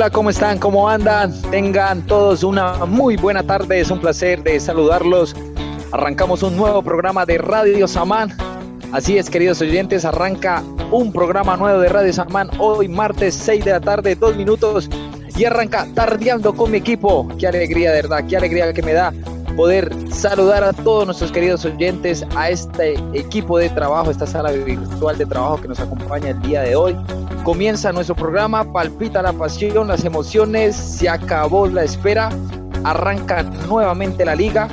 Hola, ¿cómo están? ¿Cómo andan? Tengan todos una muy buena tarde, es un placer de saludarlos. Arrancamos un nuevo programa de Radio Samán. Así es, queridos oyentes, arranca un programa nuevo de Radio Samán hoy martes 6 de la tarde, dos minutos y arranca tardeando con mi equipo. Qué alegría, de verdad, qué alegría que me da poder saludar a todos nuestros queridos oyentes, a este equipo de trabajo, esta sala virtual de trabajo que nos acompaña el día de hoy. Comienza nuestro programa, palpita la pasión, las emociones, se acabó la espera, arranca nuevamente la liga,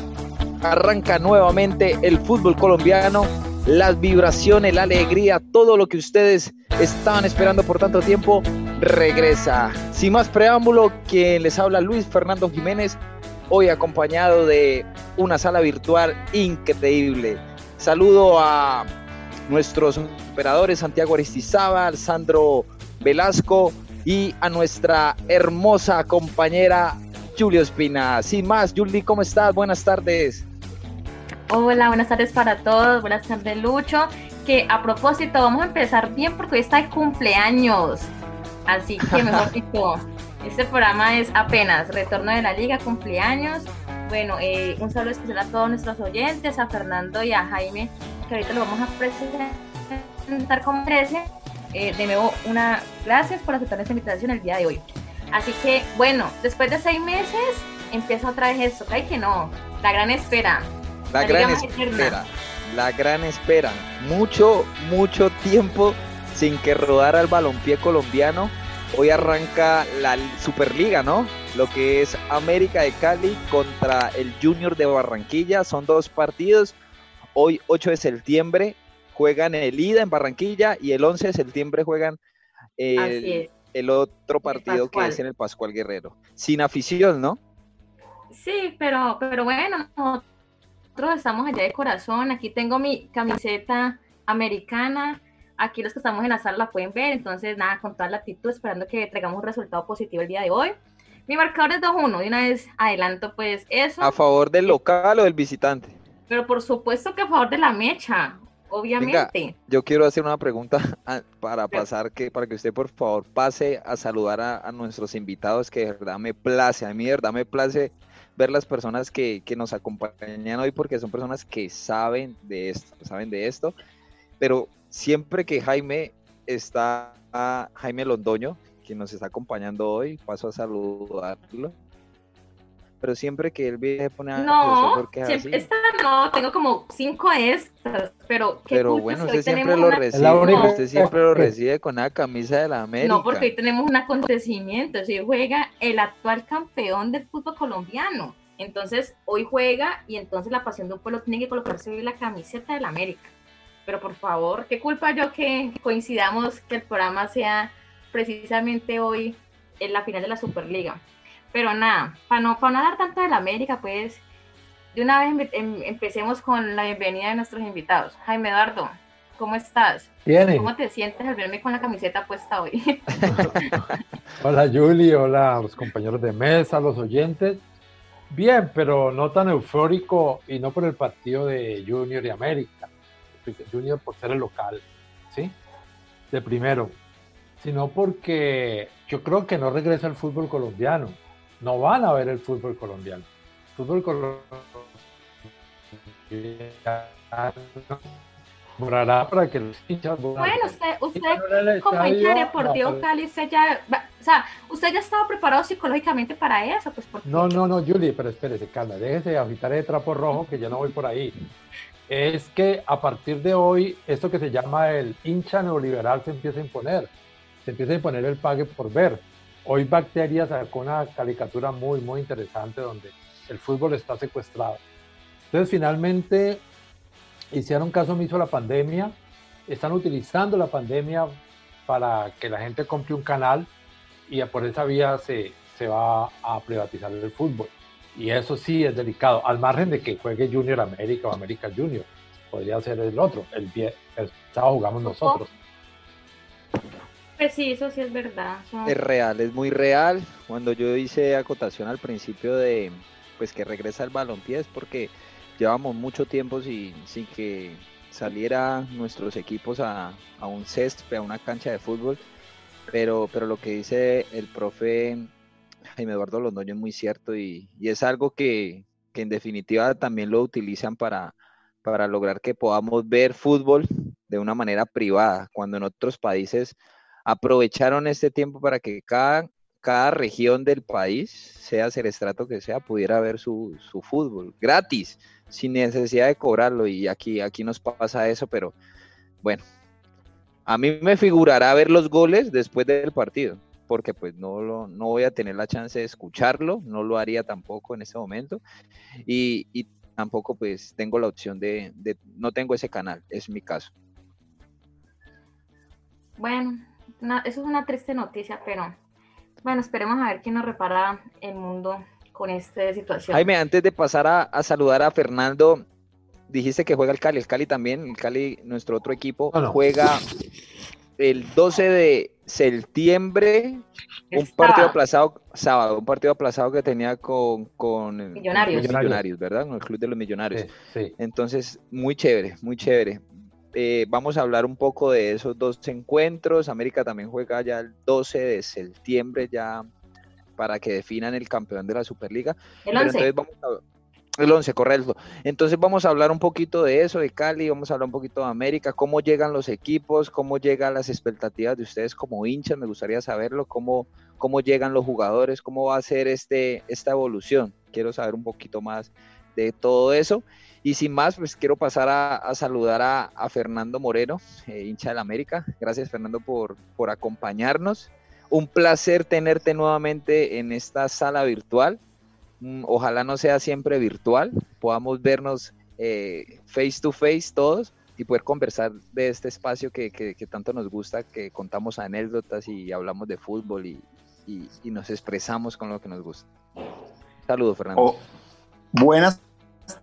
arranca nuevamente el fútbol colombiano, las vibraciones, la alegría, todo lo que ustedes estaban esperando por tanto tiempo, regresa. Sin más preámbulo, quien les habla Luis Fernando Jiménez, hoy acompañado de una sala virtual increíble. Saludo a nuestros operadores Santiago Aristizábal, Sandro Velasco y a nuestra hermosa compañera Julio Espina. Sin más, Juli, ¿cómo estás? Buenas tardes. Hola, buenas tardes para todos. Buenas tardes, Lucho. Que a propósito, vamos a empezar bien porque hoy está el cumpleaños. Así que mejor dicho, este programa es apenas retorno de la liga, cumpleaños. Bueno, eh, un saludo especial a todos nuestros oyentes, a Fernando y a Jaime, que ahorita lo vamos a presentar como merece. Eh, de nuevo, una gracias por aceptar esta invitación el día de hoy. Así que, bueno, después de seis meses, empieza otra vez esto, ¿hay que no? La gran espera. La, gran espera. La gran espera. Mucho, mucho tiempo sin que rodara el balompié colombiano. Hoy arranca la Superliga, ¿no? Lo que es América de Cali contra el Junior de Barranquilla. Son dos partidos. Hoy, 8 de septiembre, juegan el ida en Barranquilla y el 11 de septiembre juegan el, el otro partido que es en el Pascual Guerrero. Sin afición, ¿no? Sí, pero, pero bueno, nosotros estamos allá de corazón. Aquí tengo mi camiseta americana Aquí los que estamos en la sala la pueden ver, entonces nada, con toda la actitud, esperando que traigamos un resultado positivo el día de hoy. Mi marcador es 2-1, de una vez adelanto pues eso. ¿A favor del local o del visitante? Pero por supuesto que a favor de la mecha, obviamente. yo quiero hacer una pregunta para pasar, que para que usted por favor pase a saludar a, nuestros invitados, que de verdad me place, a mí de verdad me place ver las personas que, que nos acompañan hoy, porque son personas que saben de esto, saben de esto, pero siempre que Jaime está, Jaime Londoño, quien nos está acompañando hoy, paso a saludarlo. Pero siempre que él viene pone a No, siempre, esta no, tengo como cinco estas, pero Pero bueno, usted siempre lo recibe, usted siempre lo recibe con la camisa de la América. No, porque hoy tenemos un acontecimiento, si juega el actual campeón del fútbol colombiano. Entonces, hoy juega y entonces la pasión de un pueblo tiene que colocarse hoy la camiseta de la América pero por favor, qué culpa yo que coincidamos que el programa sea precisamente hoy en la final de la Superliga. Pero nada, para no, para no hablar tanto de la América, pues de una vez em, empecemos con la bienvenida de nuestros invitados. Jaime Eduardo, ¿cómo estás? Bien. ¿Cómo te sientes al verme con la camiseta puesta hoy? hola Julie, hola a los compañeros de mesa, los oyentes. Bien, pero no tan eufórico y no por el partido de Junior y América Junior por ser el local, ¿sí? De primero, sino porque yo creo que no regresa el fútbol colombiano. No van a ver el fútbol colombiano. fútbol colombiano morará para que los hinchas Bueno, usted, usted como hincha de Deportivo Cali, usted ya, o sea, usted ya estaba preparado psicológicamente para eso, pues No, no, no, Julie, pero espérese, calma, déjese de agitar el trapo rojo que ya no voy por ahí es que a partir de hoy, esto que se llama el hincha neoliberal se empieza a imponer. Se empieza a imponer el pague por ver. Hoy Bacteria sacó una caricatura muy, muy interesante donde el fútbol está secuestrado. Entonces, finalmente, hicieron caso omiso a la pandemia, están utilizando la pandemia para que la gente compre un canal y por esa vía se, se va a privatizar el fútbol. Y eso sí es delicado, al margen de que juegue Junior América o América Junior. Podría ser el otro, el, el sábado jugamos nosotros. Pues sí, eso sí es verdad. Es real, es muy real. Cuando yo hice acotación al principio de pues que regresa el balompié es porque llevamos mucho tiempo sin, sin que saliera nuestros equipos a, a un césped, a una cancha de fútbol. pero, pero lo que dice el profe Jaime Eduardo Londoño es muy cierto y, es algo que, en definitiva también lo utilizan para, para lograr que podamos ver fútbol de una manera privada, cuando en otros países aprovecharon este tiempo para que cada, cada región del país, sea el estrato que sea, pudiera ver su, su, fútbol gratis, sin necesidad de cobrarlo. Y aquí, aquí nos pasa eso, pero bueno, a mí me figurará ver los goles después del partido, porque pues no, lo, no voy a tener la chance de escucharlo, no lo haría tampoco en ese momento. Y, y tampoco pues tengo la opción de, no tengo ese canal, es mi caso. Bueno, eso es una triste noticia, pero bueno, esperemos a ver quién nos repara el mundo con esta situación. Jaime, antes de pasar a, saludar a Fernando, dijiste que juega el Cali, el Cali también, el Cali, nuestro otro equipo, juega el 12 de septiembre, un partido aplazado, sábado, un partido aplazado que tenía con, con millonarios. ¿verdad? Con el Club de los Millonarios. Entonces, muy chévere, muy chévere. Eh, vamos a hablar un poco de esos dos encuentros. América también juega ya el 12 de septiembre ya para que definan el campeón de la Superliga. El 11. el 11, correcto. Entonces vamos a hablar un poquito de eso, de Cali, vamos a hablar un poquito de América, cómo llegan los equipos, cómo llegan las expectativas de ustedes como hinchas, me gustaría saberlo, cómo, cómo llegan los jugadores, cómo va a ser este, esta evolución. Quiero saber un poquito más de todo eso. Y sin más, pues quiero pasar a, saludar a, Fernando Moreno, eh, hincha del América. Gracias, Fernando, por, por acompañarnos. Un placer tenerte nuevamente en esta sala virtual. Mm, ojalá no sea siempre virtual, podamos vernos eh, face to face todos y poder conversar de este espacio que, tanto nos gusta, que contamos anécdotas y hablamos de fútbol y, nos expresamos con lo que nos gusta. Saludos, Fernando. Oh, buenas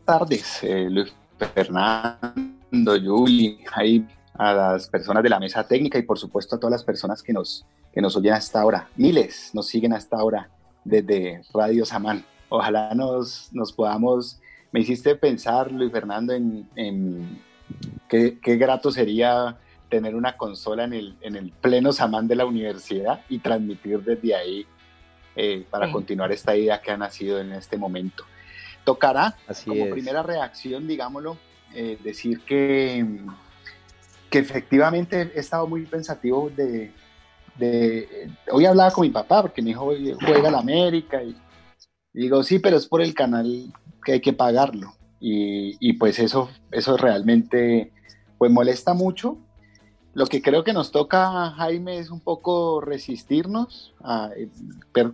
tardes, eh, Luis Fernando, Yuli, ahí a las personas de la mesa técnica y por supuesto a todas las personas que nos, que nos oyen hasta ahora. Miles nos siguen hasta ahora desde Radio Samán. Ojalá nos, nos podamos, me hiciste pensar, Luis Fernando, en, en qué, qué, grato sería tener una consola en el, en el pleno Samán de la universidad y transmitir desde ahí eh, para continuar esta idea que ha nacido en este momento. Tocará, como primera reacción, digámoslo, eh, decir que, que efectivamente he estado muy pensativo de, de, Hoy hablaba con mi papá, porque mi hijo juega la América, y, digo, sí, pero es por el canal que hay que pagarlo. Y, y, pues eso, eso realmente pues molesta mucho. Lo que creo que nos toca, Jaime, es un poco resistirnos. A, eh,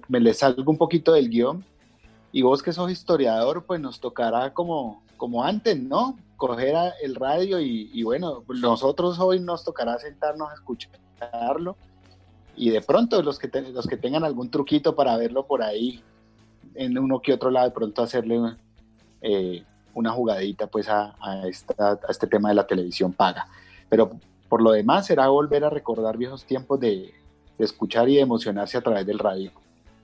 me le salgo un poquito del guion y vos que sos historiador, pues nos tocará como, como antes, ¿no? Coger el radio y, bueno, nosotros hoy nos tocará sentarnos a escucharlo y de pronto los que, los que tengan algún truquito para verlo por ahí, en uno que otro lado, de pronto hacerle eh, una jugadita pues a, a este tema de la televisión paga. Pero por lo demás será volver a recordar viejos tiempos de, de escuchar y de emocionarse a través del radio.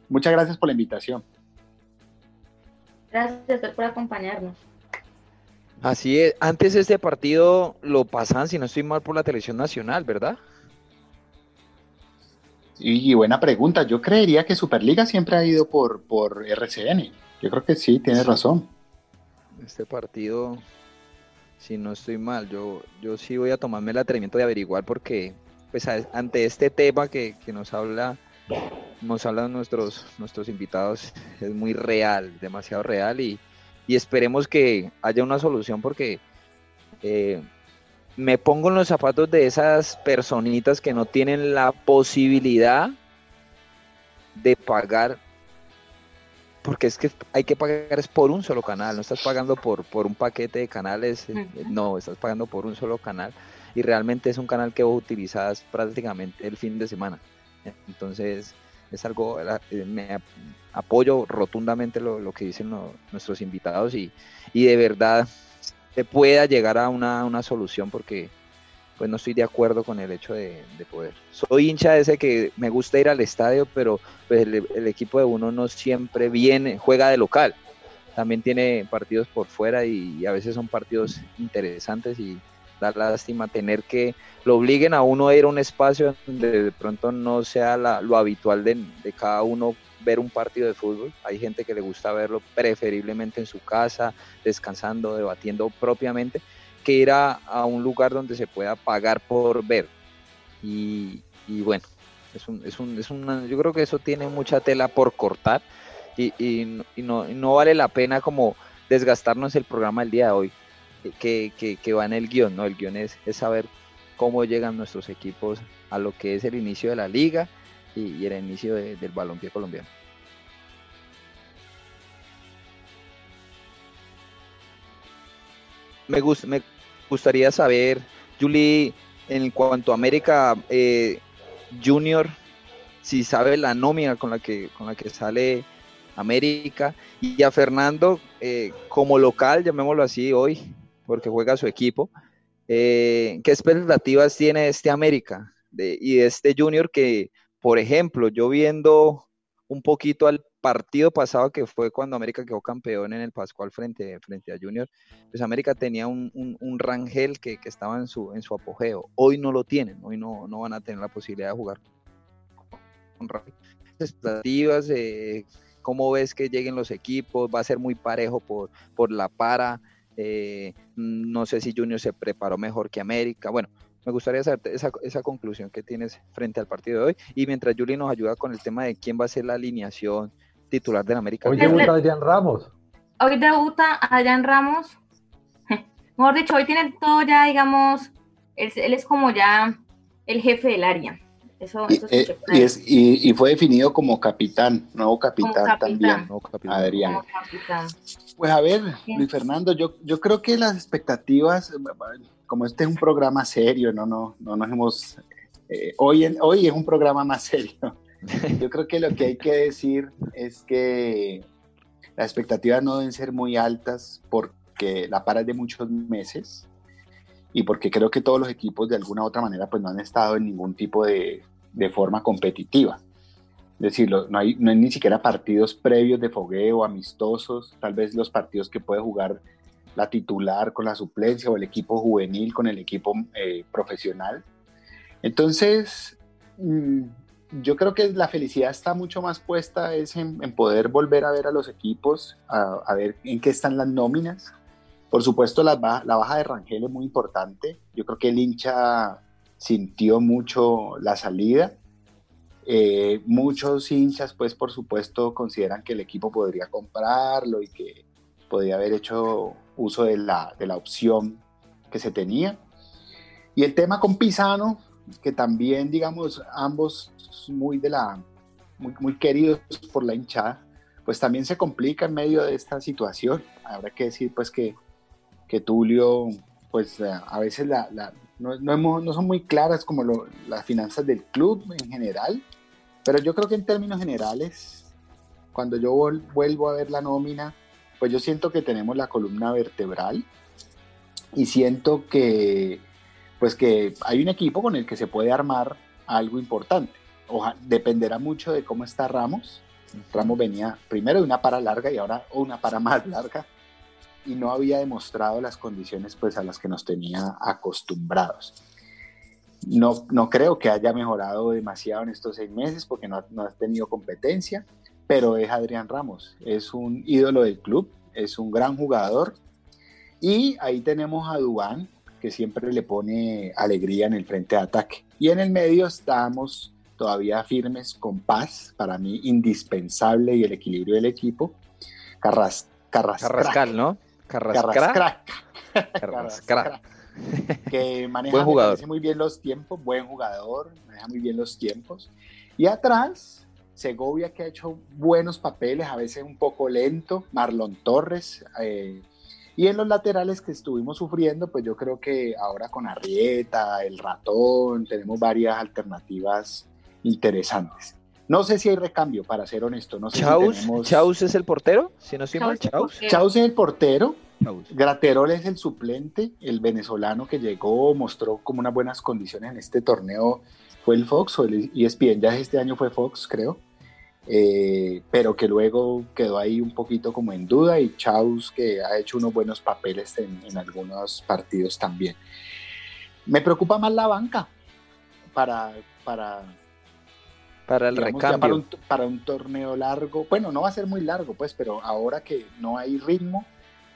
Muchas gracias por la invitación. Gracias por acompañarnos. Así es. Antes este partido lo pasaban, si no estoy mal, por la televisión nacional, ¿verdad? Y buena pregunta. Yo creería que Superliga siempre ha ido por, por RCN. Yo creo que sí, tienes razón. Este partido, si no estoy mal, yo, yo sí voy a tomarme el atrevimiento de averiguar porque, pues, ante este tema que, que nos habla nos hablan nuestros, nuestros invitados, es muy real, demasiado real y, esperemos que haya una solución porque eh, me pongo en los zapatos de esas personitas que no tienen la posibilidad de pagar, porque es que hay que pagar es por un solo canal, no estás pagando por, por un paquete de canales, eh, no, estás pagando por un solo canal y realmente es un canal que vos utilizas prácticamente el fin de semana. Entonces, es algo, eh, me apoyo rotundamente lo, que dicen nuestros invitados y, de verdad se pueda llegar a una, solución porque pues no estoy de acuerdo con el hecho de, poder. Soy hincha ese que me gusta ir al estadio, pero pues el, equipo de uno no siempre viene, juega de local. También tiene partidos por fuera y, a veces son partidos interesantes y, da lástima tener que lo obliguen a uno a ir a un espacio donde de pronto no sea lo habitual de, cada uno ver un partido de fútbol. Hay gente que le gusta verlo preferiblemente en su casa, descansando, debatiendo propiamente, que ir a, un lugar donde se pueda pagar por ver. Y, bueno, es un, es un, es una, yo creo que eso tiene mucha tela por cortar y, y, no, no, vale la pena como desgastarnos el programa del día de hoy, que, que, va en el guion, ¿no? El guion es, es saber cómo llegan nuestros equipos a lo que es el inicio de la liga y, el inicio del balompié colombiano. Me, me gustaría saber, Julie, en cuanto a América eh, Junior, si sabe la nómina con la que, con la que sale América y a Fernando eh, como local, llamémoslo así hoy, porque juega su equipo. Eh, ¿Qué expectativas tiene este América de, y de este Junior que, por ejemplo, yo viendo un poquito al partido pasado que fue cuando América quedó campeón en el Pascual frente, frente a Junior, pues América tenía un, un, Rangel que, que, estaba en su, en su apogeo. Hoy no lo tienen, hoy no, no van a tener la posibilidad de jugar con Rangel. Expectativas, eh, ¿cómo ves que lleguen los equipos? ¿Va a ser muy parejo por, por la para? Eh, no sé si Junior se preparó mejor que América. Bueno, me gustaría saber esa, esa, conclusión que tienes frente al partido de hoy. Y mientras Juli nos ayuda con el tema de quién va a ser la alineación titular del América. Hoy debuta Adrián Ramos. Hoy debuta Adrián Ramos. Mejor dicho, hoy tiene todo ya, digamos, él, es como ya el jefe del área. Eso, y, eh, es, y, fue definido como capitán, nuevo capitán, también, Adrián. Pues a ver, Luis Fernando, yo, yo creo que las expectativas, como este es un programa serio, no, no, no nos hemos... Eh, hoy, en, hoy es un programa más serio. Yo creo que lo que hay que decir es que las expectativas no deben ser muy altas porque la para es de muchos meses y porque creo que todos los equipos de alguna u otra manera pues no han estado en ningún tipo de, de forma competitiva. Es decir, no hay, no hay ni siquiera partidos previos de fogueo, amistosos, tal vez los partidos que puede jugar la titular con la suplencia o el equipo juvenil con el equipo eh, profesional. Entonces, mm, yo creo que la felicidad está mucho más puesta es en, poder volver a ver a los equipos, a, ver en qué están las nóminas, por supuesto, la la baja de Rangel es muy importante. Yo creo que el hincha sintió mucho la salida. Eh, muchos hinchas, pues por supuesto, consideran que el equipo podría comprarlo y que podría haber hecho uso de la, de la opción que se tenía. Y el tema con Pisano, que también, digamos, ambos muy de la muy, muy queridos por la hinchada, pues también se complica en medio de esta situación. Habrá que decir, pues, que que Tulio, pues eh, a veces la, no, no, son muy claras como las finanzas del club en general, pero yo creo que en términos generales, cuando yo vuelvo a ver la nómina, pues yo siento que tenemos la columna vertebral y siento que pues que hay un equipo con el que se puede armar algo importante. dependerá mucho de cómo está Ramos. Ramos venía primero de una para larga y ahora una para más larga y no había demostrado las condiciones pues a las que nos tenía acostumbrados. No, no creo que haya mejorado demasiado en estos seis meses porque no, no ha tenido competencia, pero es Adrián Ramos, es un ídolo del club, es un gran jugador y ahí tenemos a Dubán que siempre le pone alegría en el frente de ataque. Y en el medio estamos todavía firmes con paz, para mí indispensable y el equilibrio del equipo. Carras, Carrascal, ¿no? Carrascra. Carrascra. Que maneja muy bien los tiempos, buen jugador, maneja muy bien los tiempos. Y atrás, Segovia que ha hecho buenos papeles, a veces un poco lento, Marlon Torres. Eh, y en los laterales que estuvimos sufriendo, pues yo creo que ahora con Arrieta, el ratón, tenemos varias alternativas interesantes. No sé si hay recambio, para ser honesto. No sé Chaus, es el portero, si no estoy mal, Chaus. Chaus es el portero. Graterol es el suplente, el venezolano que llegó, mostró como unas buenas condiciones en este torneo. Fue el Fox o el ESPN, ya este año fue Fox, creo. Eh, pero que luego quedó ahí un poquito como en duda y Chaus que ha hecho unos buenos papeles en, en algunos partidos también. Me preocupa más la banca para, para, para el recambio. Para un, torneo largo. Bueno, no va a ser muy largo, pues, pero ahora que no hay ritmo,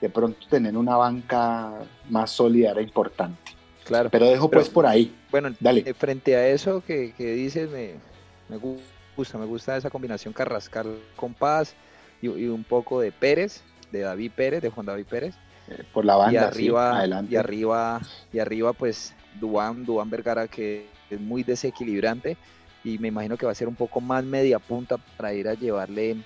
de pronto tener una banca más sólida era importante. Claro. Pero dejo pues por ahí. Bueno, Dale. Eh, frente a eso que, dices, me, me, gusta, me gusta esa combinación Carrascal con Paz y, un poco de Pérez, de David Pérez, de Juan David Pérez. Eh, por la banda, y arriba, adelante. Y arriba, y arriba, pues, Duan, Duan Vergara, que es muy desequilibrante y me imagino que va a ser un poco más media punta para ir a llevarle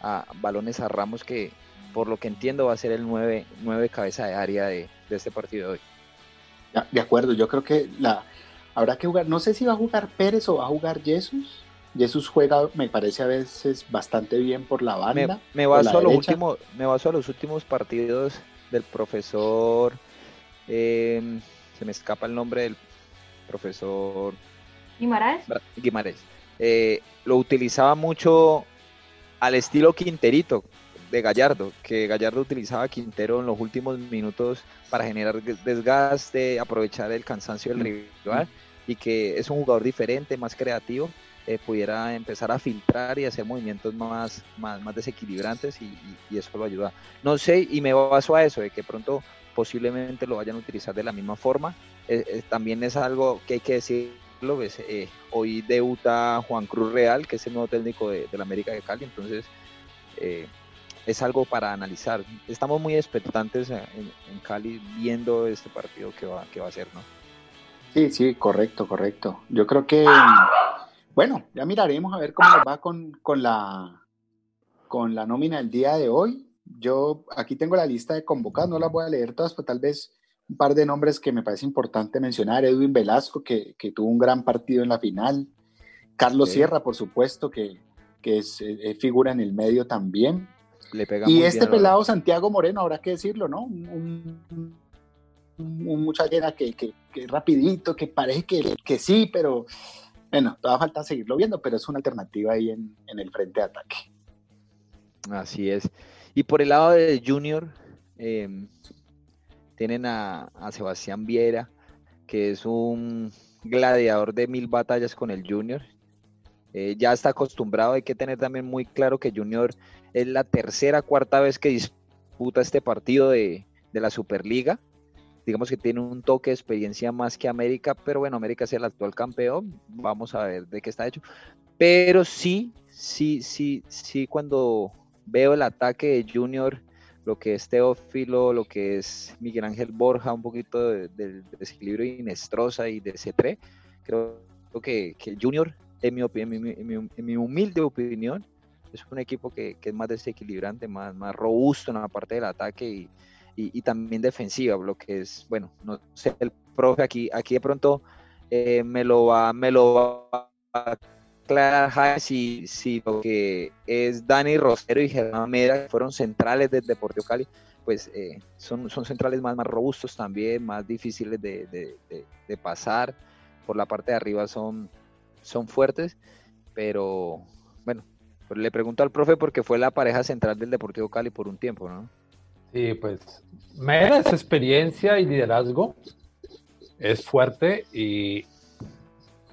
a balones a Ramos que por lo que entiendo va a ser el 9, cabeza de área de, este partido de hoy. De acuerdo, yo creo que la habrá que jugar, no sé si va a jugar Pérez o va a jugar Jesús. Jesús juega, me parece a veces bastante bien por la banda. Me, baso, a los últimos, me a los últimos partidos del profesor, em, se me escapa el nombre del profesor Guimaraes. Guimaraes. Eh, lo utilizaba mucho al estilo Quinterito de Gallardo, que Gallardo utilizaba a Quintero en los últimos minutos para generar desgaste, aprovechar el cansancio del rival y que es un jugador diferente, más creativo, eh, pudiera empezar a filtrar y hacer movimientos más, más, más desequilibrantes y, eso lo ayuda. No sé, y me baso a eso, de que pronto posiblemente lo vayan a utilizar de la misma forma. Eh, también es algo que hay que decir lo eh, hoy debuta Juan Cruz Real, que es el nuevo técnico de, la América de Cali, entonces eh, es algo para analizar. Estamos muy expectantes en, Cali viendo este partido que va, que va a ser, ¿no? Sí, sí, correcto, correcto. Yo creo que, bueno, ya miraremos a ver cómo va con, con, la, con la nómina del día de hoy. Yo aquí tengo la lista de convocados, no las voy a leer todas, pero tal vez un par de nombres que me parece importante mencionar. Edwin Velasco, que, tuvo un gran partido en la final. Carlos Sierra, por supuesto, que, es, figura en el medio también. Le pega y este pelado Santiago Moreno, habrá que decirlo, ¿no? Un, un, muchacho que, que, que, rapidito, que parece que, que sí, pero bueno, todavía falta seguirlo viendo, pero es una alternativa ahí en, en el frente de ataque. Así es. Y por el lado de Junior, eh, tienen a, Sebastián Viera, que es un gladiador de mil batallas con el Junior. Eh, ya está acostumbrado, hay que tener también muy claro que Junior es la tercera, cuarta vez que disputa este partido de, la Superliga. Digamos que tiene un toque de experiencia más que América, pero bueno, América es el actual campeón. Vamos a ver de qué está hecho. Pero sí, sí, sí, sí, cuando veo el ataque de Junior lo que es Teófilo, lo que es Miguel Ángel Borja, un poquito del desequilibrio de Inestrosa y de C3. Creo que, que Junior, en mi, en, mi, humilde opinión, es un equipo que, es más desequilibrante, más, más robusto en la parte del ataque y, también defensiva, lo que es, bueno, no sé, el profe aquí, aquí de pronto eh, me lo va, me lo va a Clara si, si lo que es Dani Rosero y Germán Meda, que fueron centrales del Deportivo Cali, pues eh, son, son centrales más, más robustos también, más difíciles de, pasar. Por la parte de arriba son, son fuertes, pero bueno, pues le pregunto al profe porque fue la pareja central del Deportivo Cali por un tiempo, ¿no? Sí, pues Meda es experiencia y liderazgo, es fuerte y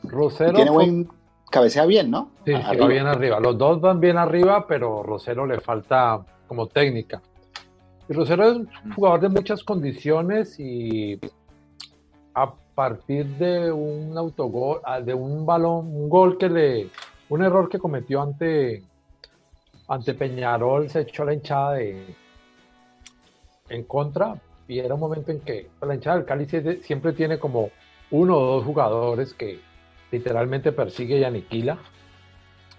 Rosero. Tiene buen, cabecea bien, ¿no? Sí, va bien arriba. Los dos van bien arriba, pero Rosero le falta como técnica. Y Rosero es un jugador de muchas condiciones y partir de un autogol, ah, de un balón, un gol que le, un error que cometió ante, ante Peñarol, se echó la hinchada de, en contra y era un momento en que la hinchada del Cali siempre tiene como uno o dos jugadores que literalmente persigue y aniquila.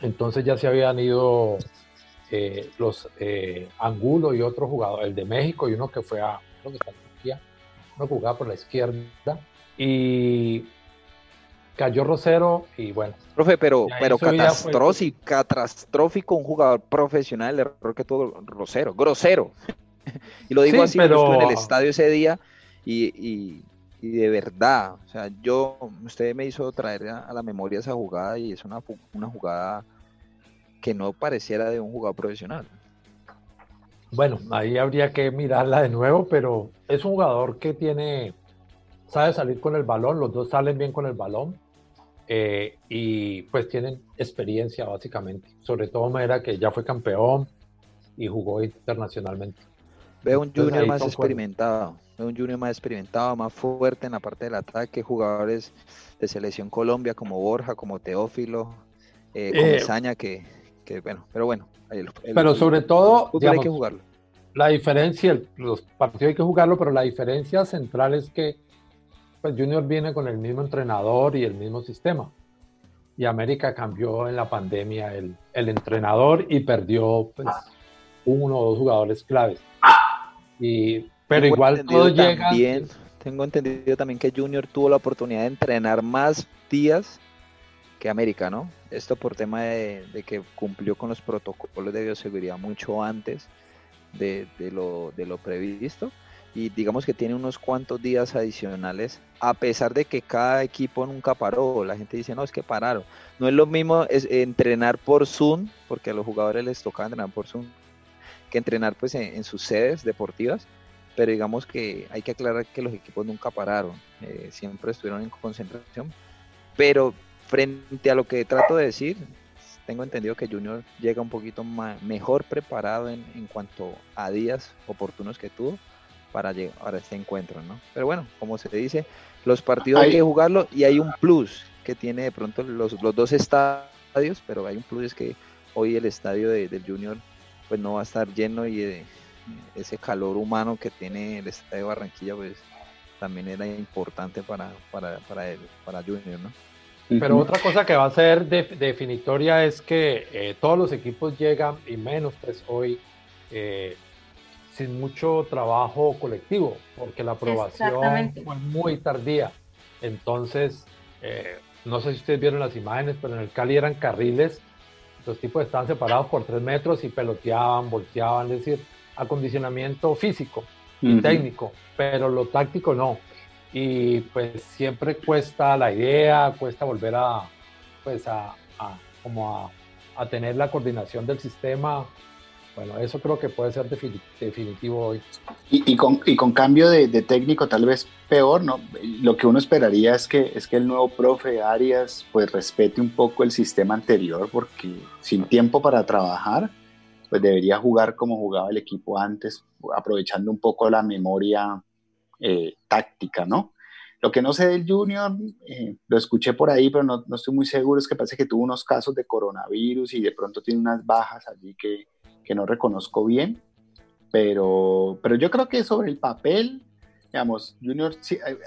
Entonces ya se habían ido eh, los eh, Angulo y otro jugador, el de México y uno que fue a, creo que está en Turquía, uno jugaba por la izquierda y cayó Rosero y bueno. Profe, pero, pero catastrófico, catastrófico un jugador profesional, el error que tuvo Rosero, grosero. y lo digo así, pero... en el estadio ese día y y de verdad, o sea, yo, usted me hizo traer a, la memoria esa jugada y es una, una jugada que no pareciera de un jugador profesional. Bueno, ahí habría que mirarla de nuevo, pero es un jugador que tiene sabe salir con el balón, los dos salen bien con el balón eh, y pues tienen experiencia básicamente, sobre todo Mera que ya fue campeón y jugó internacionalmente. Veo un junior más experimentado, veo un junior más experimentado, más fuerte en la parte del ataque, jugadores de selección Colombia como Borja, como Teófilo, eh, como eh, que, que, bueno, pero bueno. pero sobre todo, hay que jugarlo. La diferencia, los partidos hay que jugarlo, pero la diferencia central es que pues Junior viene con el mismo entrenador y el mismo sistema. Y América cambió en la pandemia el, el entrenador y perdió pues, uno o dos jugadores claves. Y, pero igual todo llega. tengo entendido también que Junior tuvo la oportunidad de entrenar más días que América, ¿no? Esto por tema de, que cumplió con los protocolos de bioseguridad mucho antes de, lo, de lo previsto y digamos que tiene unos cuantos días adicionales, a pesar de que cada equipo nunca paró. La gente dice, no, es que pararon. No es lo mismo es, entrenar por Zoom, porque a los jugadores les toca entrenar por Zoom, que entrenar pues en, sus sedes deportivas. Pero digamos que hay que aclarar que los equipos nunca pararon, eh, siempre estuvieron en concentración. Pero frente a lo que trato de decir, tengo entendido que Junior llega un poquito mejor preparado en, en cuanto a días oportunos que tuvo para, llegar, a este encuentro, ¿no? Pero bueno, como se dice, los partidos hay, que jugarlo y hay un plus que tiene de pronto los, los dos estadios, pero hay un plus es que hoy el estadio de, del Junior pues no va a estar lleno y de, ese calor humano que tiene el estadio de Barranquilla pues también era importante para, para, para, él, para Junior, ¿no? Pero otra cosa que va a ser definitoria es que eh, todos los equipos llegan, y menos pues hoy, eh, sin mucho trabajo colectivo, porque la aprobación fue muy tardía. Entonces, eh, no sé si ustedes vieron las imágenes, pero en el Cali eran carriles, los tipos estaban separados por tres metros y peloteaban, volteaban, es decir, acondicionamiento físico y técnico, pero lo táctico no. Y pues siempre cuesta la idea, cuesta volver a, pues a, como a, a tener la coordinación del sistema bueno, eso creo que puede ser definitivo hoy. Y, con, y con, cambio de, técnico tal vez peor, ¿no? Lo que uno esperaría es que, es que el nuevo profe Arias pues respete un poco el sistema anterior porque sin tiempo para trabajar, pues debería jugar como jugaba el equipo antes, aprovechando un poco la memoria eh, táctica, ¿no? Lo que no sé del Junior, eh, lo escuché por ahí, pero no, no, estoy muy seguro, es que parece que tuvo unos casos de coronavirus y de pronto tiene unas bajas allí que, que no reconozco bien, pero, pero yo creo que sobre el papel, digamos, Junior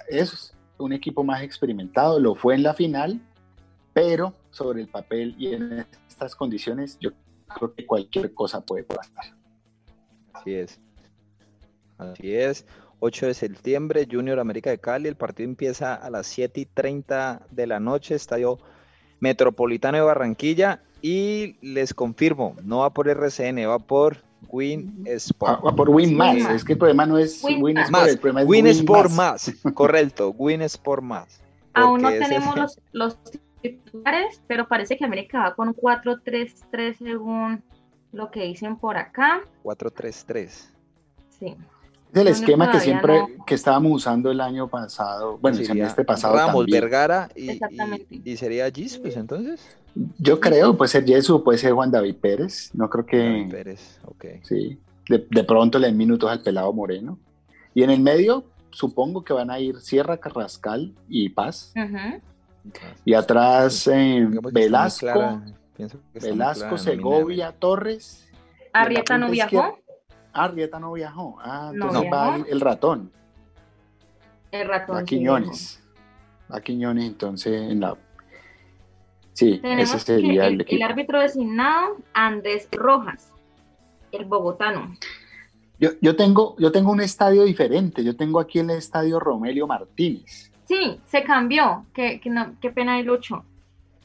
es un equipo más experimentado, lo fue en la final, pero sobre el papel y en estas condiciones, yo creo que cualquier cosa puede pasar. Así es. Así es. 8 de septiembre, Junior América de Cali. El partido empieza a las 7 y 30 de la noche, estadio Metropolitano de Barranquilla. Y les confirmo, no va por RCN, va por Win Sport. Va, por Win más, es que el problema no es Win, Sport, el problema es Win, Sport más. correcto, Win Sport más. Aún no tenemos los, los titulares, pero parece que América va con 4-3-3 según lo que dicen por acá. 4-3-3. Sí. Es el esquema que siempre que estábamos usando el año pasado, bueno, el este pasado Ramos, Vergara y, y, sería Gis, pues entonces. Yo creo, puede ser Jesús, puede ser Juan David Pérez, no creo que... David Pérez, ok. Sí, de, pronto le den minutos al pelado Moreno. Y en el medio, supongo que van a ir Sierra Carrascal y Paz. Y atrás eh, Velasco, Velasco, Segovia, Torres. ¿Arrieta no viajó? Ah, Arrieta no viajó. Ah, entonces va el, ratón. El ratón. A Quiñones. A Quiñones, entonces en la. Sí, ese sería el, el, árbitro designado, Andrés Rojas, el bogotano. Yo, yo, tengo, yo tengo un estadio diferente. Yo tengo aquí el estadio Romelio Martínez. Sí, se cambió. Qué, no, qué pena de Lucho.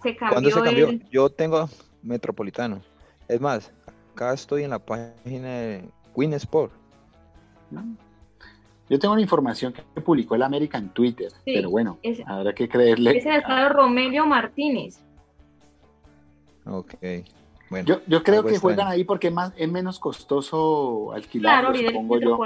Se cambió. ¿Cuándo se cambió? Yo tengo Metropolitano. Es más, acá estoy en la página de Win Sport. Yo tengo una información que publicó el América en Twitter, pero bueno, habrá que creerle. Es el estado Romelio Martínez. Ok. Bueno, yo, yo creo que juegan ahí porque es, más, es menos costoso alquilar. Claro, supongo yo.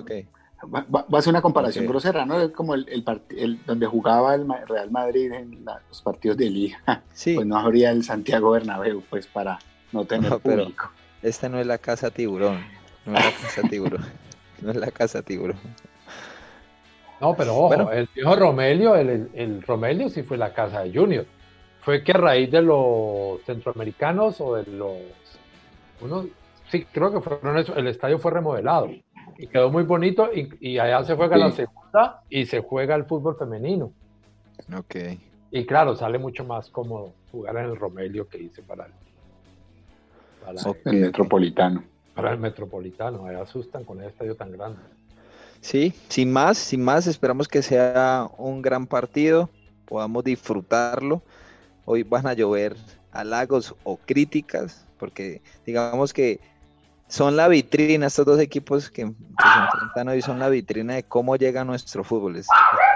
Okay. Va, a ser una comparación grosera, ¿no? Es como el, el, donde jugaba el Real Madrid en los partidos de liga. Sí. Pues no habría el Santiago Bernabéu, pues para no tener público. esta no es la casa tiburón. No es la casa tiburón. no es la casa tiburón. No, pero ojo, el viejo Romelio, el, el, Romelio sí fue la casa de Junior. Fue que a raíz de los centroamericanos o de los. Uno, sí, creo que fueron eso, el estadio fue remodelado y quedó muy bonito y, allá se juega la segunda y se juega el fútbol femenino. Ok. Y claro, sale mucho más cómodo jugar en el Romelio que hice para el, el Metropolitano. Para el Metropolitano, ahí asustan con el estadio tan grande. Sí, sin más, sin más, esperamos que sea un gran partido, podamos disfrutarlo. Hoy van a llover halagos o críticas, porque digamos que son la vitrina, estos dos equipos que, se enfrentan hoy son la vitrina de cómo llega nuestro fútbol. Es,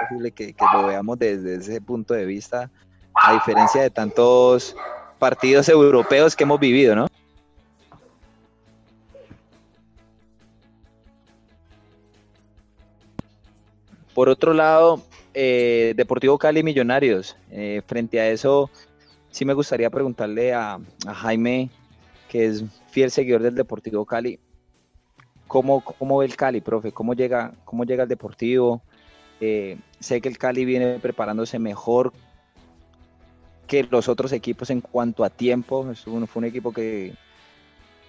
posible que, lo veamos desde ese punto de vista, a diferencia de tantos partidos europeos que hemos vivido, ¿no? Por otro lado, eh, Deportivo Cali Millonarios. Eh, frente a eso, sí me gustaría preguntarle a, Jaime, que es fiel seguidor del Deportivo Cali. ¿Cómo, cómo ve el Cali, profe? ¿Cómo llega, cómo llega el Deportivo? Eh, sé que el Cali viene preparándose mejor que los otros equipos en cuanto a tiempo. Fue un equipo que,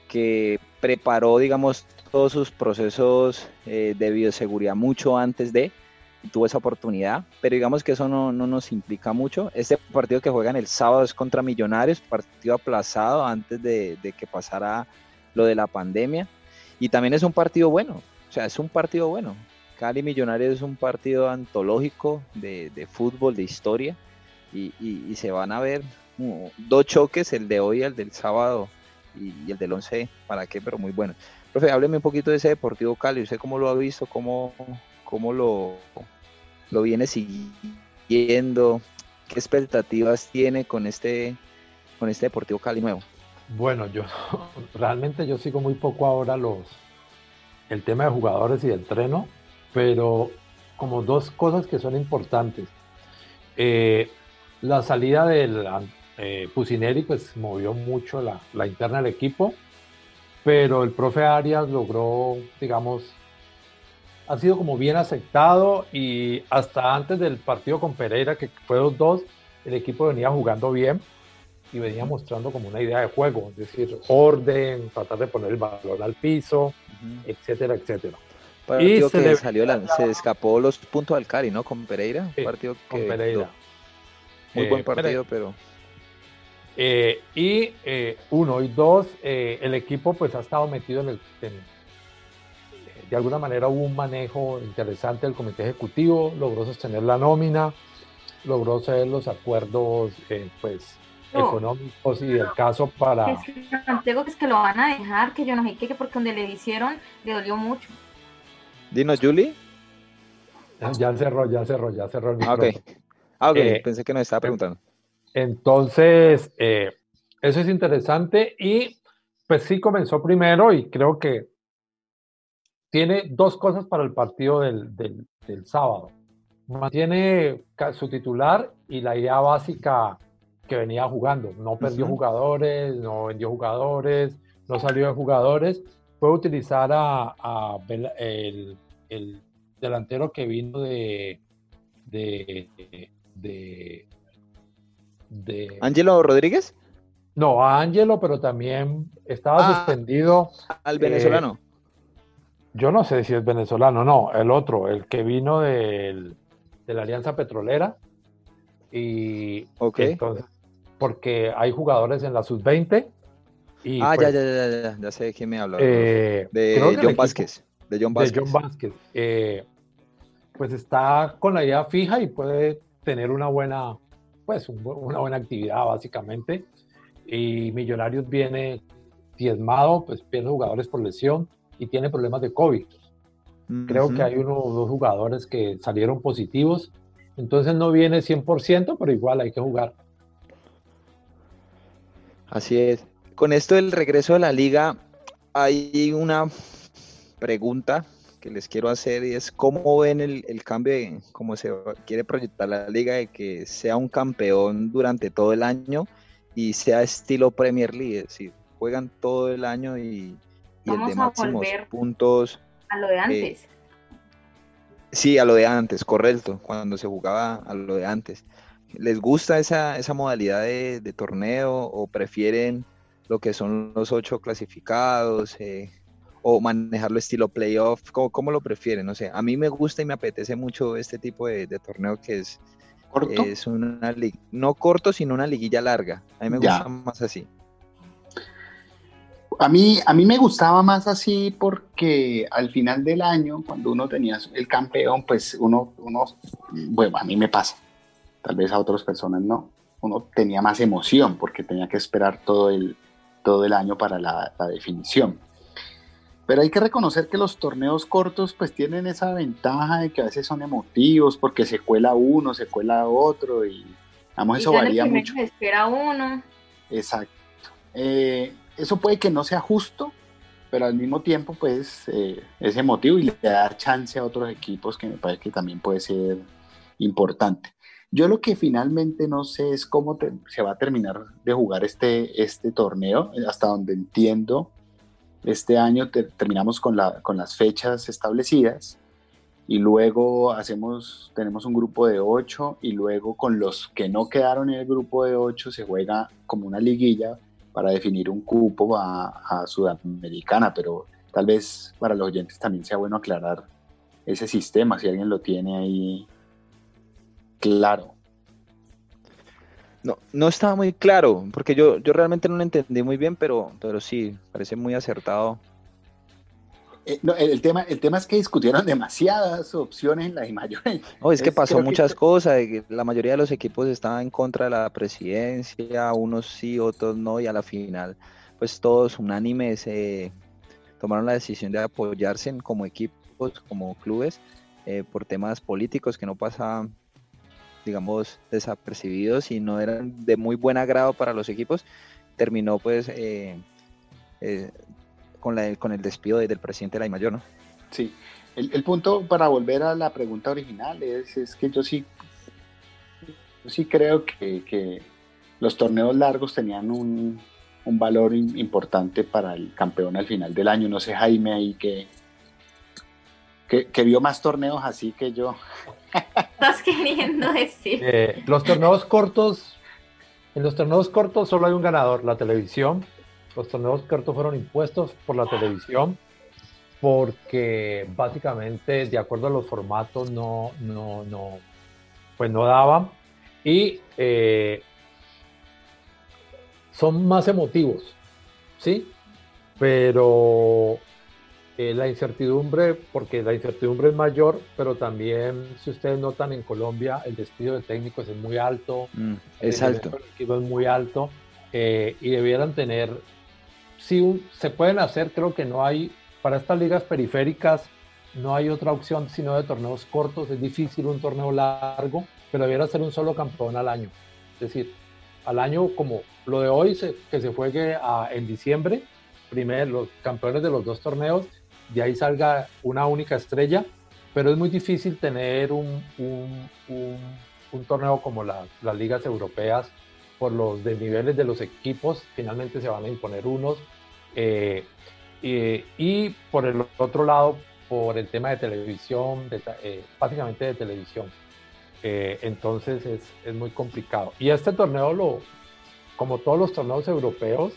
que preparó, digamos, todos sus procesos de bioseguridad mucho antes de, tuvo esa oportunidad, pero digamos que eso no, no, nos implica mucho. Este partido que juegan el sábado es contra Millonarios, partido aplazado antes de, que pasara lo de la pandemia, y también es un partido bueno, o sea, es un partido bueno. Cali Millonarios es un partido antológico de, de fútbol, de historia, y, y, se van a ver dos choques, el de hoy, el del sábado y, y el del 11, ¿para qué? Pero muy bueno. Profe, hábleme un poquito de ese Deportivo Cali, ¿usted cómo lo ha visto? ¿Cómo, cómo lo, lo viene siguiendo? ¿Qué expectativas tiene con este, con este Deportivo Cali nuevo? Bueno, yo realmente yo sigo muy poco ahora los el tema de jugadores y del entreno, pero como dos cosas que son importantes. Eh, la salida del eh, Pusineri pues movió mucho la, la, interna del equipo, pero el profe Arias logró, digamos, ha sido como bien aceptado y hasta antes del partido con Pereira, que fue 2-2, el equipo venía jugando bien y venía mostrando como una idea de juego, es decir, orden, tratar de poner el balón al piso, etcétera, etcétera. y se le... salió se escapó los puntos al Cari, ¿no? Con Pereira, partido con Pereira. Muy buen eh, partido, pero... Eh, y eh, uno y dos, el equipo pues ha estado metido en el, de alguna manera hubo un manejo interesante del comité ejecutivo, logró sostener la nómina, logró hacer los acuerdos eh, pues económicos y del caso para... Santiago que es que lo van a dejar, que yo no sé qué, porque donde le hicieron le dolió mucho. Dinos, Julie. Ya cerró, ya cerró, ya cerró el ah, ok, ah, okay. Eh, pensé que nos estaba preguntando. Entonces, eh, eso es interesante y pues sí comenzó primero y creo que tiene dos cosas para el partido del, del, sábado. Mantiene su titular y la idea básica que venía jugando. No perdió jugadores, no vendió jugadores, no salió de jugadores. Puede utilizar a, el, el, delantero que vino de, de, de, de ¿Ángelo Rodríguez? No, a Ángelo, pero también estaba ah, suspendido. Al venezolano. Yo no sé si es venezolano, no, el otro, el que vino de la Alianza Petrolera. Y entonces, porque hay jugadores en la sub-20. ah, pues, ya, ya, ya, ya, ya sé de quién me habla. Eh, de, John Vázquez, de John Vázquez. De John Vázquez. Eh, pues está con la idea fija y puede tener una buena, pues, una buena actividad básicamente. Y Millonarios viene diezmado, pues pierde jugadores por lesión y tiene problemas de COVID. Creo que hay uno o dos jugadores que salieron positivos, entonces no viene 100%, pero igual hay que jugar. Así es. Con esto del regreso de la liga, hay una pregunta que les quiero hacer y es cómo ven el, el cambio, de, cómo se quiere proyectar la liga de que sea un campeón durante todo el año y sea estilo Premier League, es decir, juegan todo el año y, y el de máximos puntos. A lo de eh, antes. sí, a lo de antes, correcto, cuando se jugaba a lo de antes. ¿Les gusta esa, esa modalidad de, de torneo o prefieren lo que son los ocho clasificados? Eh, o manejarlo estilo playoff, ¿cómo, ¿cómo, lo prefieren? No sé, a mí me gusta y me apetece mucho este tipo de, torneo que es, ¿Corto? es una no corto, sino una liguilla larga. A mí me gusta más así. A mí, a mí me gustaba más así porque al final del año, cuando uno tenía el campeón, pues uno, uno, bueno, a mí me pasa, tal vez a otras personas no, uno tenía más emoción porque tenía que esperar todo el, todo el año para la, la definición. Pero hay que reconocer que los torneos cortos pues tienen esa ventaja de que a veces son emotivos porque se cuela uno, se cuela otro y vamos, eso varía mucho. espera uno. Exacto. Eh, eso puede que no sea justo, pero al mismo tiempo pues eh, es emotivo y le da chance a otros equipos que me parece que también puede ser importante. Yo lo que finalmente no sé es cómo se va a terminar de jugar este, este torneo, hasta donde entiendo este año terminamos con, la, con las fechas establecidas y luego hacemos, tenemos un grupo de ocho y luego con los que no quedaron en el grupo de ocho se juega como una liguilla para definir un cupo a, a Sudamericana, pero tal vez para los oyentes también sea bueno aclarar ese sistema, si alguien lo tiene ahí claro. No, no estaba muy claro, porque yo, yo realmente no lo entendí muy bien, pero, pero sí, parece muy acertado. Eh, el, tema, el tema es que discutieron demasiadas opciones en la mayores. No, es que pasó muchas cosas. La mayoría de los equipos estaban en contra de la presidencia, unos sí, otros no, y a la final, pues todos unánimes se tomaron la decisión de apoyarse como equipos, como clubes, eh, por temas políticos que no pasaban digamos, desapercibidos y no eran de muy buen agrado para los equipos, terminó pues eh, eh, con, la, con el despido del presidente de la Mayor, ¿no? Sí, el, punto para volver a la pregunta original es, es que yo sí, yo sí creo que, que los torneos largos tenían un, un valor importante para el campeón al final del año. No sé, Jaime, ahí que, que, vio más torneos así que yo. Estás queriendo decir. Eh, los torneos cortos, en los torneos cortos solo hay un ganador, la televisión. Los torneos cortos fueron impuestos por la televisión porque básicamente de acuerdo a los formatos no, no, no, pues no daban y eh, son más emotivos, ¿sí? Pero eh, la incertidumbre, porque la incertidumbre es mayor, pero también, si ustedes notan, en Colombia el despido de técnicos es muy alto. Mm, es alto. El es muy alto eh, y debieran tener, sí, se pueden hacer, creo que no hay, para estas ligas periféricas, no hay otra opción sino de torneos cortos. Es difícil un torneo largo, pero debiera ser un solo campeón al año. Es decir, al año como lo de hoy, que se juegue en diciembre, primero los campeones de los dos torneos de ahí salga una única estrella, pero es muy difícil tener un, torneo como las ligas europeas por los desniveles de los equipos, finalmente se van a imponer unos, eh, y por el otro lado, por el tema de televisión, eh, básicamente de televisión. Eh, entonces es, es, muy complicado. Y este torneo, lo, como todos los torneos europeos,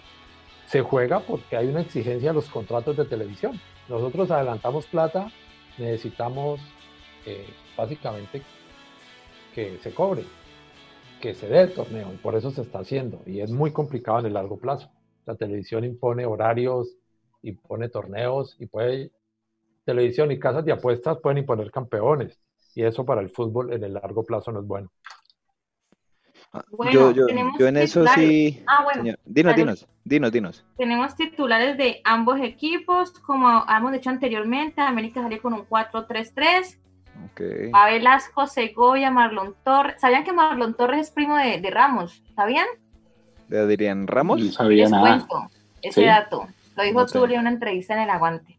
se juega porque hay una exigencia a los contratos de televisión nosotros adelantamos plata, necesitamos eh, básicamente que se cobre, que se dé el torneo, y por eso se está haciendo, y es muy complicado en el largo plazo. La televisión impone horarios, impone torneos, y puede, televisión y casas de apuestas pueden imponer campeones, y eso para el fútbol en el largo plazo no es bueno. Ah, yo, yo, yo, en eso sí. Ah, bueno. Dinos, dinos, dinos, dinos. Tenemos titulares de ambos equipos, como hemos dicho anteriormente, América salió con un 4-3-3. Okay. A Velasco, Segovia, Marlon Torres. ¿Sabían que Marlon Torres es primo de, de Ramos? ¿Sabían? ¿De dirían Ramos? No sabía nada. ese dato. Lo dijo Tulio en una entrevista en El Aguante.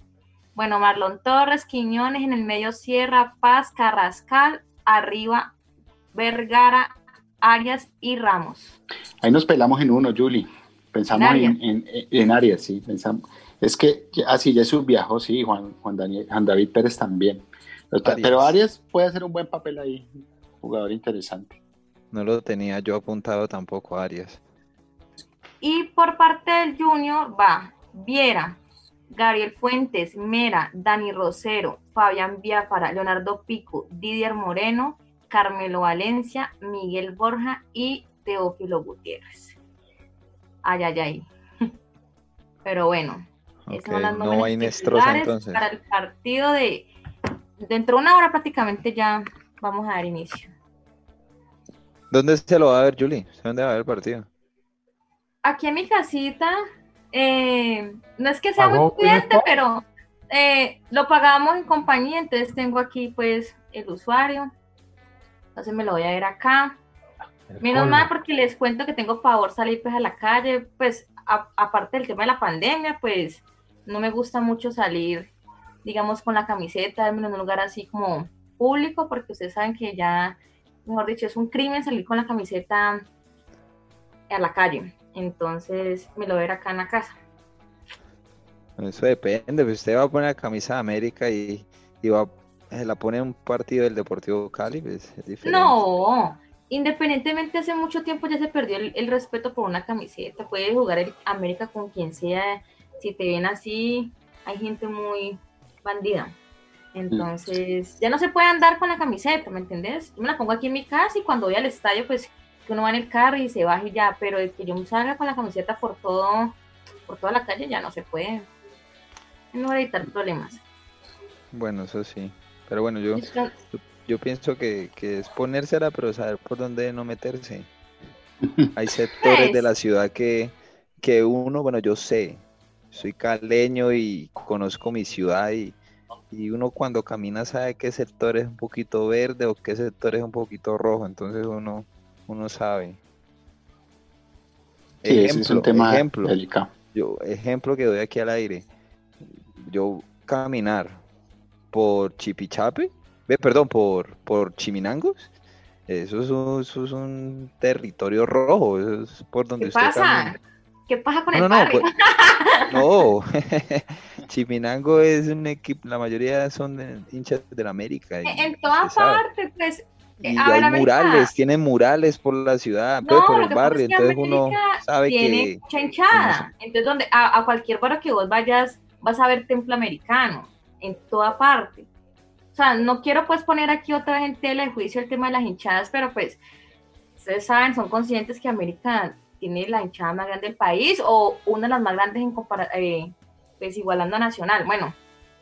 Bueno, Marlon Torres, Quiñones, en el medio Sierra, Paz, Carrascal, arriba Vergara, Arias y Ramos. Ahí nos pelamos en uno, Julie. Pensamos en, en, Arias, sí. Pensamos. Es que, así, ah, Jesús viajó, sí, Juan, Juan, Daniel, Juan David Pérez también. Pero Arias puede hacer un buen papel ahí, jugador interesante. No lo tenía yo apuntado tampoco, Arias. Y por parte del Junior va Viera, Gabriel Fuentes, Mera, Dani Rosero, Fabián Biafara, Leonardo Pico, Didier Moreno, Carmelo Valencia, Miguel Borja y Teófilo Gutiérrez. Ay, ay, ay. Pero bueno, no hay entonces. Para el partido de dentro de una hora prácticamente ya vamos a dar inicio. ¿Dónde se lo va a ver, Julie? ¿Dónde va a ver el partido? Aquí en mi casita, eh, no es que sea muy cliente, pero eh, lo pagamos en compañía, entonces tengo aquí pues el usuario. Entonces me lo voy a ver acá. Menos mal porque les cuento que tengo favor salir pues a la calle, pues aparte del tema de la pandemia, pues no me gusta mucho salir, digamos, con la camiseta en un lugar así como público, porque ustedes saben que ya, mejor dicho, es un crimen salir con la camiseta a la calle. Entonces me lo ver acá en la casa. Eso depende, pues usted va a poner la camisa de América y, va se la pone en un partido del Deportivo Cali, pues es diferente. No, independientemente hace mucho tiempo ya se perdió el, respeto por una camiseta. Puede jugar el América con quien sea. Si te ven así, hay gente muy bandida. Entonces, ya no se puede andar con la camiseta, ¿me entendés? Yo me la pongo aquí en mi casa y cuando voy al estadio, pues que uno va en el carro y se baja y ya, pero es que yo me salga con la camiseta por todo, por toda la calle, ya no se puede. No va a evitar problemas. Bueno, eso sí. Pero bueno, yo, yo pienso que, es ponérsela, pero saber por dónde no meterse. Hay sectores de la ciudad que, que uno, bueno, yo sé, soy caleño y conozco mi ciudad y, uno cuando camina sabe qué sector es un poquito verde o qué sector es un poquito rojo, entonces uno, uno sabe. ejemplo, es un tema ejemplo, delicado. Yo, ejemplo que doy aquí al aire. Yo caminar por Chipichape perdón, por, por Chiminangos, eso es, un, territorio rojo, eso es por donde ¿Qué pasa? ¿Qué pasa con el no, pues, no, Chiminango es un equipo, la mayoría son hinchas de la América. en todas partes, pues. Y hay murales, tienen murales por la ciudad, pues, por el barrio, entonces uno sabe tiene que... hinchada, entonces donde, a, a, cualquier barrio que vos vayas, vas a ver templo americano, en toda parte o sea, no quiero pues poner aquí otra vez en tela de juicio el tema de las hinchadas, pero pues ustedes saben, son conscientes que América tiene la hinchada más grande del país o una de las más grandes en eh, pues igualando a Nacional. Bueno,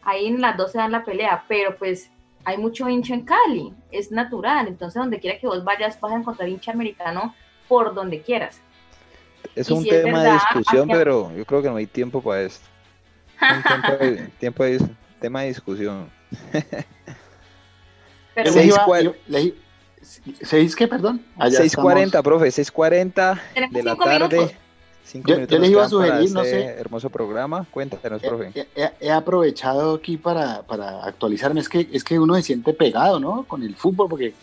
ahí en las dos se dan la pelea, pero pues hay mucho hincha en Cali, es natural, entonces donde quiera que vos vayas vas a encontrar hincha americano por donde quieras. Es un tema de discusión, pero yo creo que no hay tiempo para esto. Un tiempo de, tiempo de, tema de discusión. Pero ¿Seis qué, perdón? 6.40, ah, profe, 6.40 de la tarde. Cinco yo, yo les iba a sugerir, no sé. Hermoso programa, cuéntanos, profe. He, aprovechado aquí para, para, actualizarme. Es que, es que uno se siente pegado, ¿no? Con el fútbol, porque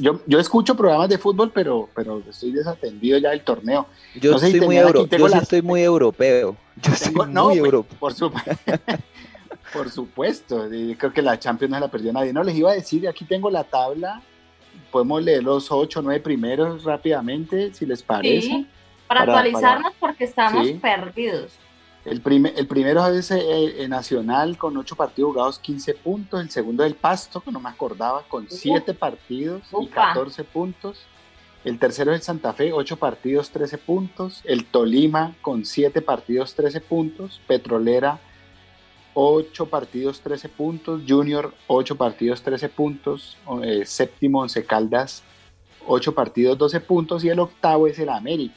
yo, yo escucho programas de fútbol, pero, pero estoy desatendido ya del torneo. Yo, estoy, muy yo estoy muy europeo. Yo soy muy europeo. Por supuesto. Por supuesto, creo que la Champions no la perdió nadie. No les iba a decir, aquí tengo la tabla, podemos leer los ocho o nueve primeros rápidamente, si les parece. para, actualizarnos porque estamos perdidos. El, el primero es eh, eh, Nacional con ocho partidos jugados, 15 puntos. El segundo el Pasto, que no me acordaba, con siete partidos y 14 puntos. El tercero es el Santa Fe, ocho partidos, 13 puntos. El Tolima con siete partidos, 13 puntos. Petrolera 8 partidos, 13 puntos. Junior, 8 partidos, 13 puntos. Eh, séptimo, Once Caldas, 8 partidos, 12 puntos. Y el octavo es el América.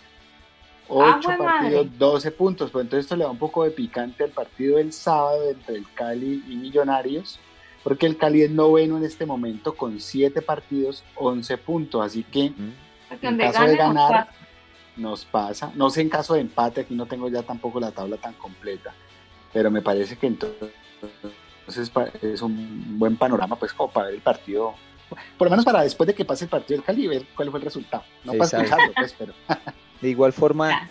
8 ah, partidos, 12 puntos. Pues entonces esto le da un poco de picante al partido del sábado entre el Cali y Millonarios. Porque el Cali es noveno en este momento con 7 partidos, 11 puntos. Así que en caso de ganar, nos pasa. No sé en caso de empate, aquí no tengo ya tampoco la tabla tan completa pero me parece que entonces es un buen panorama pues como para ver el partido, por lo menos para después de que pase el partido del Cali ver cuál fue el resultado, no para escucharlo pues, pero... De igual forma,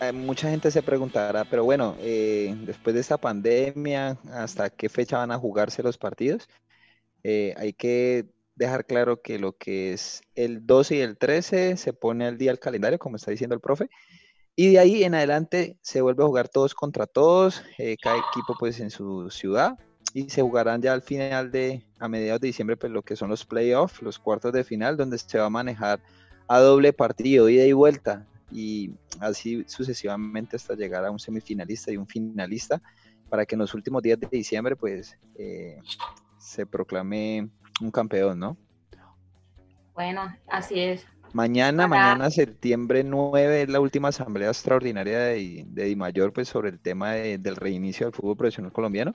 eh, mucha gente se preguntará, pero bueno, eh, después de esta pandemia, ¿hasta qué fecha van a jugarse los partidos? Eh, hay que dejar claro que lo que es el 12 y el 13 se pone al día el calendario, como está diciendo el profe, y de ahí en adelante se vuelve a jugar todos contra todos, cada equipo pues en su ciudad, y se jugarán ya al final de, a mediados de diciembre, pues lo que son los playoffs, los cuartos de final, donde se va a manejar a doble partido, ida y vuelta y así sucesivamente hasta llegar a un semifinalista y un finalista para que en los últimos días de diciembre pues eh, se proclame un campeón, ¿no? Bueno, así es. Mañana, mañana septiembre 9 es la última asamblea extraordinaria de, de DIMAYOR pues sobre el tema del reinicio del fútbol profesional colombiano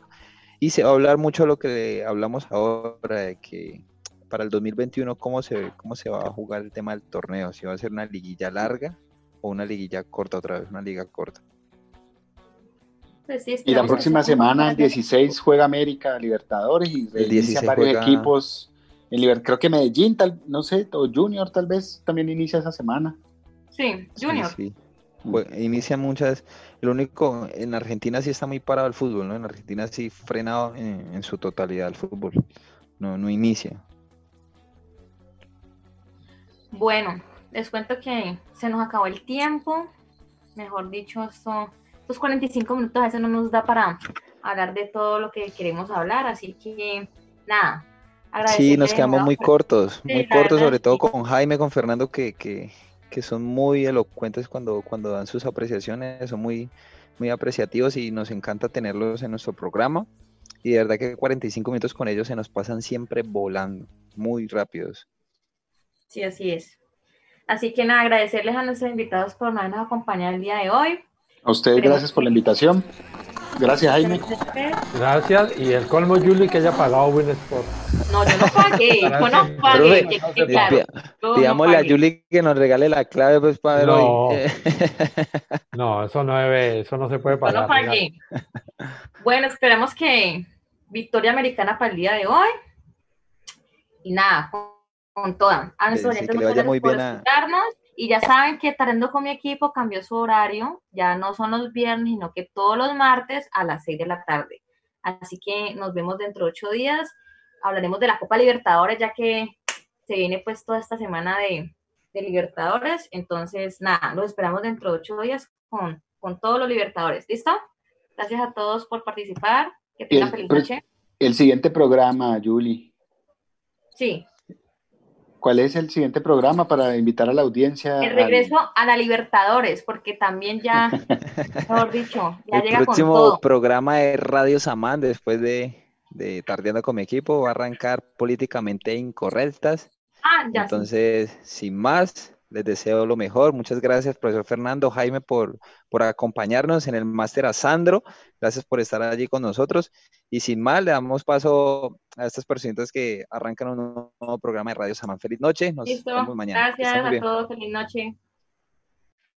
y se va a hablar mucho de lo que hablamos ahora de que para el 2021 cómo se, cómo se va a jugar el tema del torneo, si va a ser una liguilla larga o una liguilla corta otra vez, una liga corta. Pues y la próxima semana, el 16, juega América Libertadores y inicia varios equipos. En creo que Medellín, tal, no sé, o Junior tal vez también inicia esa semana. Sí, Junior. Sí, inicia muchas. Lo único, en Argentina sí está muy parado el fútbol, ¿no? En Argentina sí frenado en, en su totalidad el fútbol. No, no inicia. Bueno, les cuento que se nos acabó el tiempo. Mejor dicho, esto, estos 45 minutos a veces no nos da para hablar de todo lo que queremos hablar, así que nada. Sí, nos quedamos muy cortos, muy cortos, sobre todo con Jaime, con Fernando, que, que, que, son muy elocuentes cuando, cuando dan sus apreciaciones, son muy, muy apreciativos y nos encanta tenerlos en nuestro programa. Y de verdad que 45 minutos con ellos se nos pasan siempre volando, muy rápidos. Sí, así es. Así que nada, agradecerles a nuestros invitados por habernos acompañado el día de hoy. A ustedes gracias por la invitación. Gracias, Jaime. Gracias. Y el colmo, Julie, que haya pagado Winsport. No, yo no pagué. yo no pagué. digámosle a Julie que nos regale la clave pues, para no, hoy. no, eso no debe, eso no se puede pagar. Yo no pagué. Bueno, esperamos que victoria americana para el día de hoy. Y nada, con toda. A nuestros sí, oyentes, muy bien Y ya saben que Tarendo con mi equipo cambió su horario. Ya no son los viernes, sino que todos los martes a las 6 de la tarde. Así que nos vemos dentro de ocho días. Hablaremos de la Copa Libertadores, ya que se viene pues toda esta semana de, de Libertadores. Entonces, nada, los esperamos dentro de ocho días con, con todos los Libertadores. ¿Listo? Gracias a todos por participar. Que tengan feliz noche. El siguiente programa, Julie. Sí, ¿Cuál es el siguiente programa para invitar a la audiencia? El regreso a la Libertadores, porque también ya, mejor dicho, ya el llega con todo. El próximo programa de Radio Samán, después de, de Tardeando con mi equipo, va a arrancar políticamente incorrectas. Ah, ya. Entonces, sin más, les deseo lo mejor. Muchas gracias, profesor Fernando, Jaime, por, por acompañarnos en el máster a Sandro. Gracias por estar allí con nosotros. Y sin más, le damos paso a estas personitas que arrancan un nuevo programa de Radio Samán. Feliz noche. Nos vemos mañana. Gracias a todos. Feliz noche.